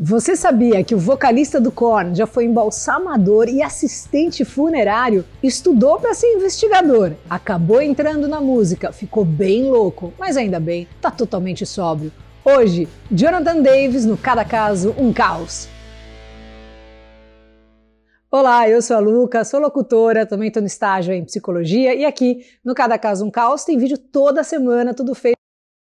Você sabia que o vocalista do Korn já foi embalsamador e assistente funerário? Estudou para ser investigador, acabou entrando na música, ficou bem louco, mas ainda bem, tá totalmente sóbrio. Hoje, Jonathan Davis no Cada Caso um Caos. Olá, eu sou a Luca, sou locutora, também estou no estágio em psicologia e aqui no Cada Caso um Caos tem vídeo toda semana, tudo feito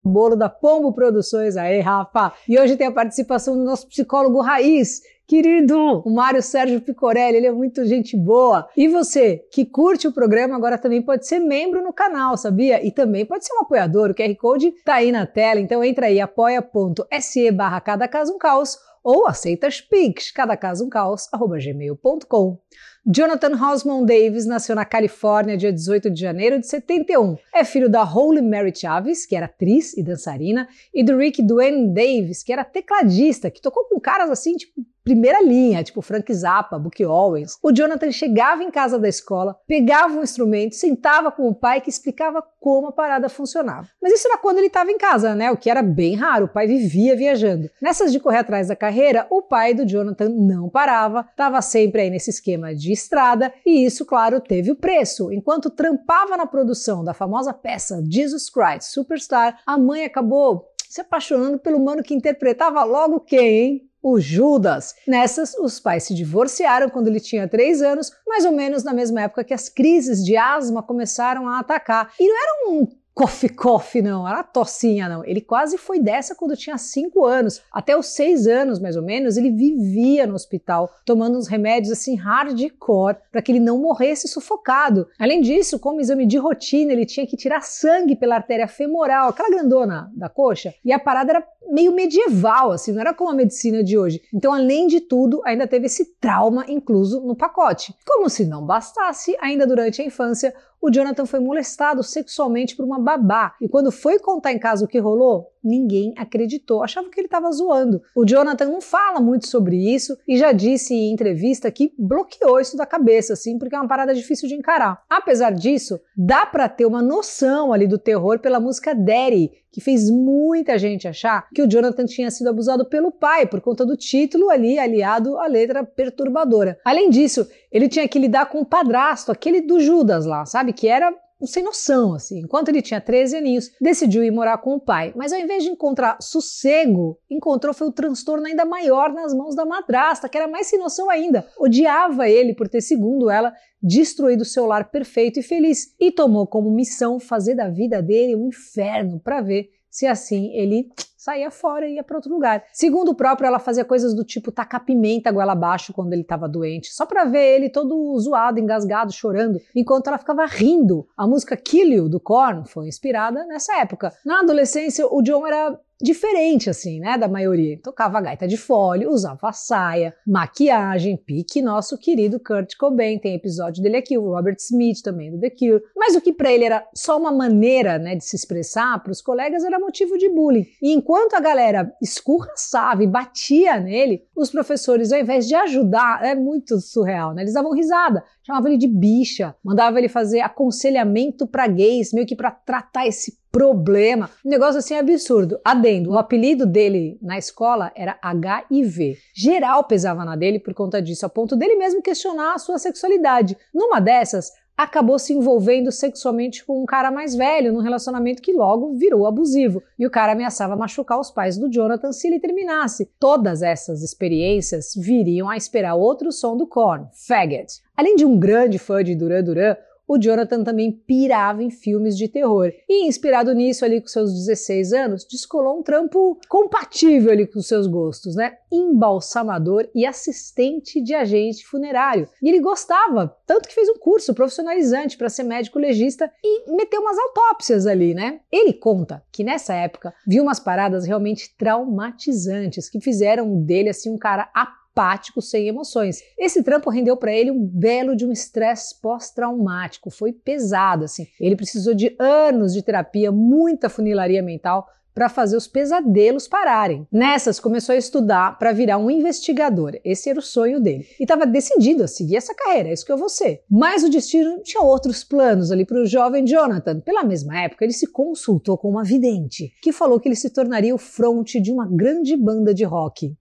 bolo da Pombo Produções. Aí, Rafa! E hoje tem a participação do nosso psicólogo raiz, querido, o Mário Sérgio Picorelli, ele é muito gente boa. E você que curte o programa agora também pode ser membro no canal, sabia? E também pode ser um apoiador, o QR Code tá aí na tela, então entra aí apoia.se barra cada caso um caos ou aceita as pics, cada caso um caos, arroba gmail.com. Jonathan Hosmond Davis nasceu na Califórnia dia 18 de janeiro de 71. É filho da Holy Mary Chaves, que era atriz e dançarina, e do Rick Dwayne Davis, que era tecladista, que tocou com caras assim, tipo, primeira linha, tipo Frank Zappa, Buck Owens. O Jonathan chegava em casa da escola, pegava um instrumento, sentava com o pai que explicava como a parada funcionava. Mas isso era quando ele estava em casa, né? O que era bem raro, o pai vivia viajando. Nessas de correr atrás da carreira, o pai do Jonathan não parava, estava sempre aí nesse esquema de estrada, e isso, claro, teve o preço. Enquanto trampava na produção da famosa peça Jesus Christ Superstar, a mãe acabou se apaixonando pelo mano que interpretava logo quem, hein? O Judas. Nessas, os pais se divorciaram quando ele tinha 3 anos, mais ou menos na mesma época que as crises de asma começaram a atacar. E não era um coffee coffee não, era tossinha não. Ele quase foi dessa quando tinha 5 anos. Até os 6 anos, mais ou menos, ele vivia no hospital, tomando uns remédios assim hardcore para que ele não morresse sufocado. Além disso, como exame de rotina, ele tinha que tirar sangue pela artéria femoral, aquela grandona da coxa, e a parada era meio medieval, assim, não era como a medicina de hoje. Então, além de tudo, ainda teve esse trauma incluso no pacote. Como se não bastasse, ainda durante a infância, o Jonathan foi molestado sexualmente por uma babá. E quando foi contar em casa o que rolou, ninguém acreditou, achava que ele estava zoando. O Jonathan não fala muito sobre isso e já disse em entrevista que bloqueou isso da cabeça, assim, porque é uma parada difícil de encarar. Apesar disso, dá para ter uma noção ali do terror pela música Daddy, que fez muita gente achar que o Jonathan tinha sido abusado pelo pai por conta do título ali aliado à letra perturbadora. Além disso, ele tinha que lidar com o padrasto, aquele do Judas lá, sabe, que era sem noção, assim. Enquanto ele tinha 13 aninhos, decidiu ir morar com o pai. Mas ao invés de encontrar sossego, encontrou foi o transtorno ainda maior nas mãos da madrasta, que era mais sem noção ainda. Odiava ele por ter, segundo ela, destruído seu lar perfeito e feliz. E tomou como missão fazer da vida dele um inferno para ver se assim ele saía fora e ia para outro lugar. Segundo o próprio, ela fazia coisas do tipo tacar pimenta goela abaixo quando ele estava doente, só para ver ele todo zoado, engasgado, chorando, enquanto ela ficava rindo. A música Kill You, do Korn foi inspirada nessa época. Na adolescência, o John era diferente, assim, né, da maioria. Tocava gaita de fole, usava saia, maquiagem, pique nosso querido Kurt Cobain. Tem episódio dele aqui, o Robert Smith também, do The Cure. Mas o que para ele era só uma maneira, né, de se expressar, para os colegas era motivo de bullying. E enquanto a galera escurraçava e batia nele, os professores, ao invés de ajudar, é muito surreal, né, eles davam risada, chamavam ele de bicha, mandavam ele fazer aconselhamento para gays, meio que para tratar esse problema. Um negócio assim absurdo. Adendo, o apelido dele na escola era HIV. Geral pesava na dele por conta disso, a ponto dele mesmo questionar a sua sexualidade. Numa dessas, acabou se envolvendo sexualmente com um cara mais velho, num relacionamento que logo virou abusivo. E o cara ameaçava machucar os pais do Jonathan se ele terminasse. Todas essas experiências viriam a esperar outro som do Korn, Faggot. Além de um grande fã de Duran Duran, o Jonathan também pirava em filmes de terror. E inspirado nisso ali com seus 16 anos, descolou um trampo compatível ali com seus gostos, né? Embalsamador e assistente de agente funerário. E ele gostava, tanto que fez um curso profissionalizante para ser médico legista e meteu umas autópsias ali, né? Ele conta que nessa época viu umas paradas realmente traumatizantes que fizeram dele assim um cara apático, sem emoções. Esse trampo rendeu para ele um belo de um estresse pós-traumático, foi pesado assim. Ele precisou de anos de terapia, muita funilaria mental para fazer os pesadelos pararem. Nessas, começou a estudar para virar um investigador. Esse era o sonho dele. E estava decidido a seguir essa carreira, é isso que eu vou ser. Mas o destino tinha outros planos ali para o jovem Jonathan. Pela mesma época, ele se consultou com uma vidente, que falou que ele se tornaria o fronte de uma grande banda de rock.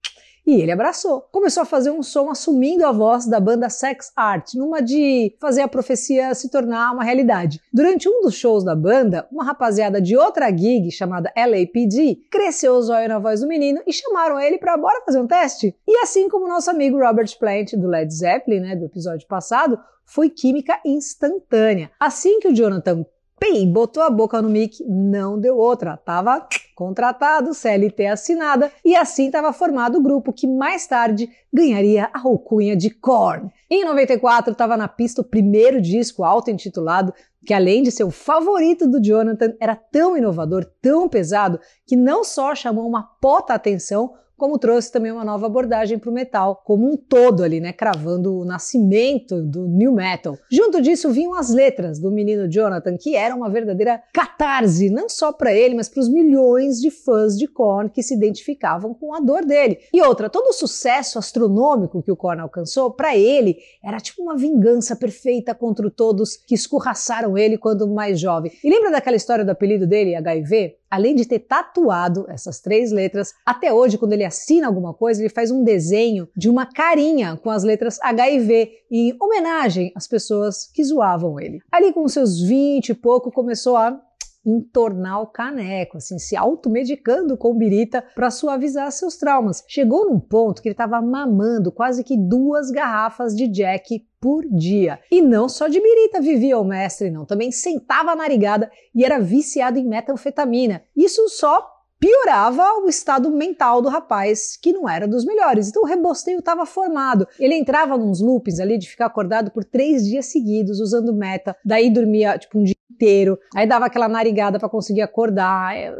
E ele abraçou. Começou a fazer um som assumindo a voz da banda Sex Art, numa de fazer a profecia se tornar uma realidade. Durante um dos shows da banda, uma rapaziada de outra gig chamada LAPD cresceu o zóio na voz do menino e chamaram ele para bora fazer um teste. E assim como nosso amigo Robert Plant do Led Zeppelin, né, do episódio passado, foi química instantânea. Assim que o Jonathan Pei, botou a boca no mic, não deu outra. Tava contratado, CLT assinada, e assim estava formado o grupo que mais tarde ganharia a alcunha de Korn. Em 94 estava na pista o primeiro disco auto-intitulado, que além de ser o favorito do Jonathan, era tão inovador, tão pesado, que não só chamou uma pota atenção, como trouxe também uma nova abordagem para o metal, como um todo ali, né, cravando o nascimento do new metal. Junto disso vinham as letras do menino Jonathan, que era uma verdadeira catarse, não só para ele, mas para os milhões de fãs de Korn que se identificavam com a dor dele. E outra, todo o sucesso astronômico que o Korn alcançou, para ele, era tipo uma vingança perfeita contra todos que escorraçaram ele quando mais jovem. E lembra daquela história do apelido dele, HIV? Além de ter tatuado essas três letras, até hoje, quando ele assina alguma coisa, ele faz um desenho de uma carinha com as letras HIV em homenagem às pessoas que zoavam ele. Ali com seus 20 e pouco, começou a entornar o caneco, assim, se automedicando com birita para suavizar seus traumas. Chegou num ponto que ele estava mamando quase que duas garrafas de Jack por dia. E não só de birita vivia o mestre, não. Também sentava narigada e era viciado em metanfetamina. Isso só piorava o estado mental do rapaz, que não era dos melhores. Então o rebosteio estava formado. Ele entrava nos loopings ali de ficar acordado por três dias seguidos usando meta, daí dormia tipo um dia inteiro, aí dava aquela narigada para conseguir acordar. É,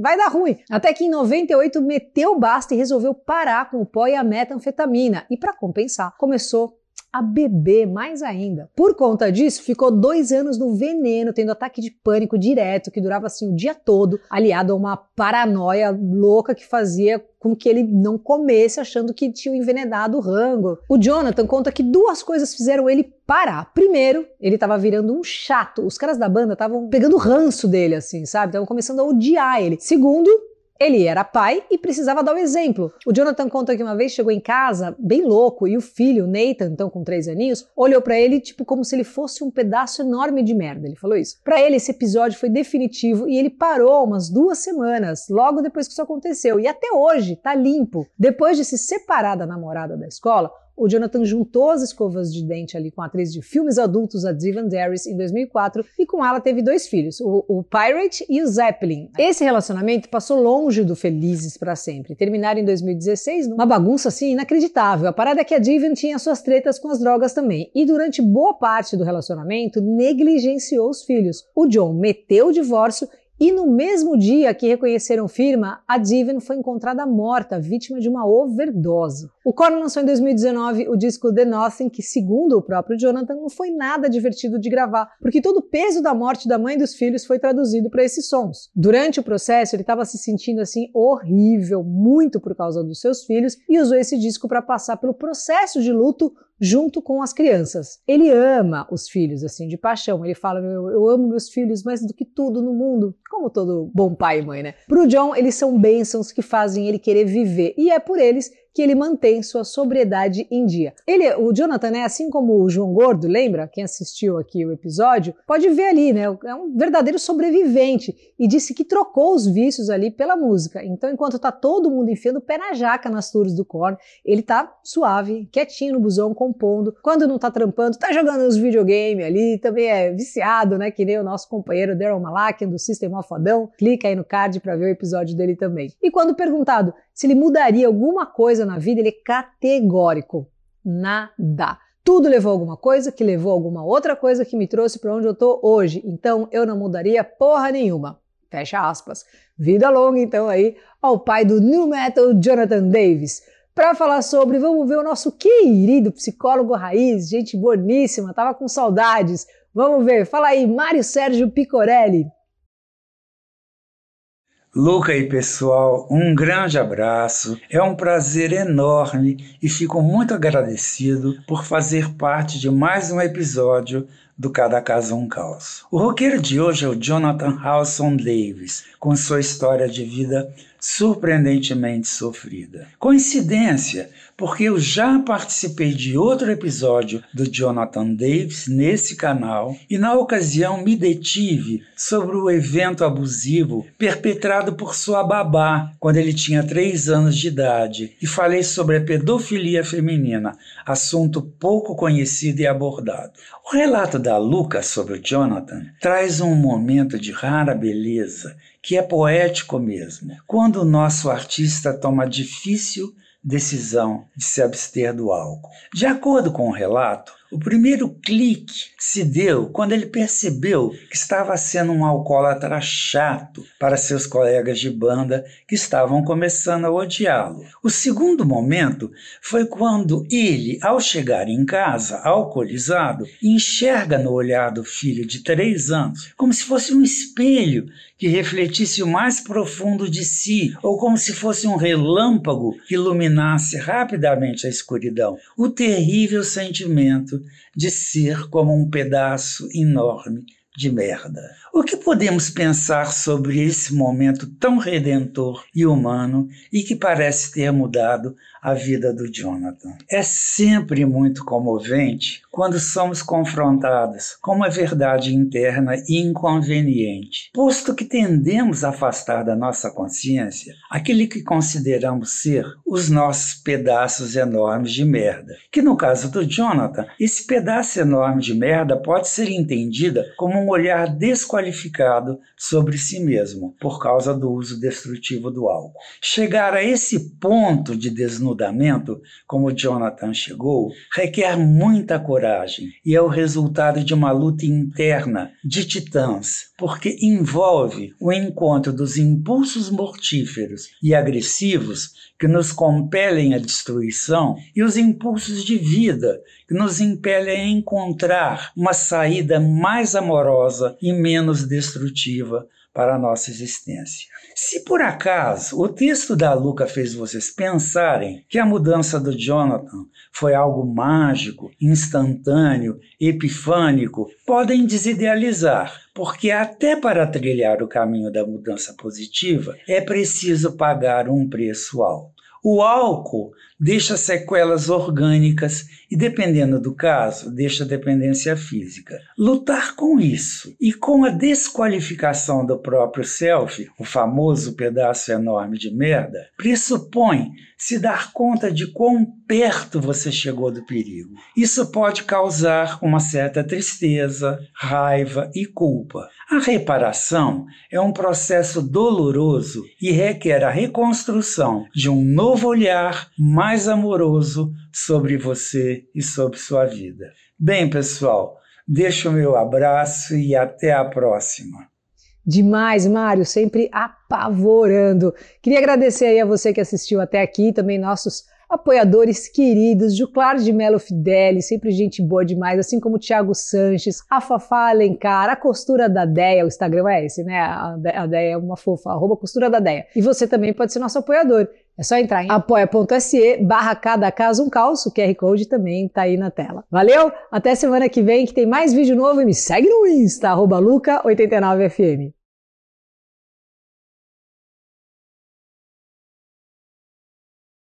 vai dar ruim. Até que em 98 meteu basta e resolveu parar com o pó e a metanfetamina. E para compensar, começou a beber mais ainda. Por conta disso, ficou dois anos no veneno, tendo ataque de pânico direto, que durava assim o dia todo, aliado a uma paranoia louca que fazia com que ele não comesse achando que tinha envenenado o rango. O Jonathan conta que duas coisas fizeram ele parar. Primeiro, ele estava virando um chato. Os caras da banda estavam pegando ranço dele, assim, sabe? Estavam começando a odiar ele. Segundo, ele era pai e precisava dar o exemplo. O Jonathan conta que uma vez chegou em casa bem louco e o filho, Nathan, então com três aninhos, olhou para ele tipo como se ele fosse um pedaço enorme de merda. Ele falou isso. Para ele esse episódio foi definitivo e ele parou umas duas semanas logo depois que isso aconteceu e até hoje tá limpo. Depois de se separar da namorada da escola, o Jonathan juntou as escovas de dente ali com a atriz de filmes adultos, a Divan Darius, em 2004, e com ela teve dois filhos, o, o Pirate e o Zeppelin. Esse relacionamento passou longe do felizes para sempre. Terminaram em 2016 numa bagunça assim inacreditável. A parada é que a Divan tinha suas tretas com as drogas também, e durante boa parte do relacionamento negligenciou os filhos. O John meteu o divórcio e no mesmo dia que reconheceram firma, a Diven foi encontrada morta, vítima de uma overdose. O Korn lançou em 2019 o disco The Nothing, que, segundo o próprio Jonathan, não foi nada divertido de gravar, porque todo o peso da morte da mãe e dos filhos foi traduzido para esses sons. Durante o processo, ele estava se sentindo assim horrível, muito por causa dos seus filhos, e usou esse disco para passar pelo processo de luto junto com as crianças. Ele ama os filhos, assim, de paixão. Ele fala: eu, eu amo meus filhos mais do que tudo no mundo, como todo bom pai e mãe, né? Pro John, eles são bênçãos que fazem ele querer viver, e é por eles que ele mantém sua sobriedade em dia. Ele, o Jonathan, né, assim como o João Gordo, lembra? Quem assistiu aqui o episódio, pode ver ali, né? É um verdadeiro sobrevivente e disse que trocou os vícios ali pela música. Então, enquanto tá todo mundo enfiando o pé na jaca nas tours do Korn, ele tá suave, quietinho no busão, compondo. Quando não tá trampando, tá jogando os videogames ali, também é viciado, né? Que nem o nosso companheiro Daryl Malakian do System of Adão. Clica aí no card para ver o episódio dele também. E quando perguntado se ele mudaria alguma coisa na vida, ele é categórico. Nada. Tudo levou a alguma coisa, que levou a alguma outra coisa que me trouxe para onde eu tô hoje. Então eu não mudaria porra nenhuma. Fecha aspas. Vida longa, então, aí, ao pai do New Metal, Jonathan Davis. Para falar sobre, vamos ver o nosso querido psicólogo raiz, gente boníssima, tava com saudades. Vamos ver, fala aí, Mário Sérgio Picorelli. Luca e pessoal, um grande abraço. É um prazer enorme e fico muito agradecido por fazer parte de mais um episódio do Cada Caso um Caos. O roqueiro de hoje é o Jonathan Howson Davis, com sua história de vida surpreendentemente sofrida. Coincidência, porque eu já participei de outro episódio do Jonathan Davis nesse canal e na ocasião me detive sobre o evento abusivo perpetrado por sua babá quando ele tinha três anos de idade e falei sobre a pedofilia feminina, assunto pouco conhecido e abordado. O relato da Luca sobre o Jonathan traz um momento de rara beleza que é poético mesmo, quando o nosso artista toma a difícil decisão de se abster do álcool. De acordo com o relato, o primeiro clique se deu quando ele percebeu que estava sendo um alcoólatra chato para seus colegas de banda que estavam começando a odiá-lo. O segundo momento foi quando ele, ao chegar em casa, alcoolizado, enxerga no olhar do filho de três anos como se fosse um espelho que refletisse o mais profundo de si, ou como se fosse um relâmpago que iluminasse rapidamente a escuridão. O terrível sentimento de ser como um pedaço enorme de merda. O que podemos pensar sobre esse momento tão redentor e humano e que parece ter mudado a vida do Jonathan? É sempre muito comovente quando somos confrontados com uma verdade interna e inconveniente, posto que tendemos a afastar da nossa consciência aquele que consideramos ser os nossos pedaços enormes de merda. Que no caso do Jonathan, esse pedaço enorme de merda pode ser entendida como um olhar desqualificado qualificado sobre si mesmo por causa do uso destrutivo do álcool. Chegar a esse ponto de desnudamento, como Jonathan chegou, requer muita coragem e é o resultado de uma luta interna de titãs, porque envolve o encontro dos impulsos mortíferos e agressivos que nos compelem à destruição e os impulsos de vida que nos impelem a encontrar uma saída mais amorosa e menos destrutiva para a nossa existência. Se por acaso o texto da Luca fez vocês pensarem que a mudança do Jonathan foi algo mágico, instantâneo, epifânico, podem desidealizar, porque até para trilhar o caminho da mudança positiva é preciso pagar um preço alto. O álcool deixa sequelas orgânicas e, dependendo do caso, deixa dependência física. Lutar com isso e com a desqualificação do próprio self, o famoso pedaço enorme de merda, pressupõe se dar conta de quão perto você chegou do perigo. Isso pode causar uma certa tristeza, raiva e culpa. A reparação é um processo doloroso e requer a reconstrução de um novo olhar mais amoroso sobre você e sobre sua vida. Bem, pessoal, deixo o meu abraço e até a próxima. Demais, Mário, sempre apavorando. Queria agradecer aí a você que assistiu até aqui, também nossos apoiadores queridos, Juclar de Melo Fideli, sempre gente boa demais, assim como o Thiago Sanches, a Fafá Alencar, a Costura da Deia, o Instagram é esse, né? A Deia é uma fofa, arroba Costura da Deia. E você também pode ser nosso apoiador. É só entrar em apoia.se barra cada caso um calço, o QR Code também tá aí na tela. Valeu? Até semana que vem que tem mais vídeo novo e me segue no Insta, arroba luca89fm.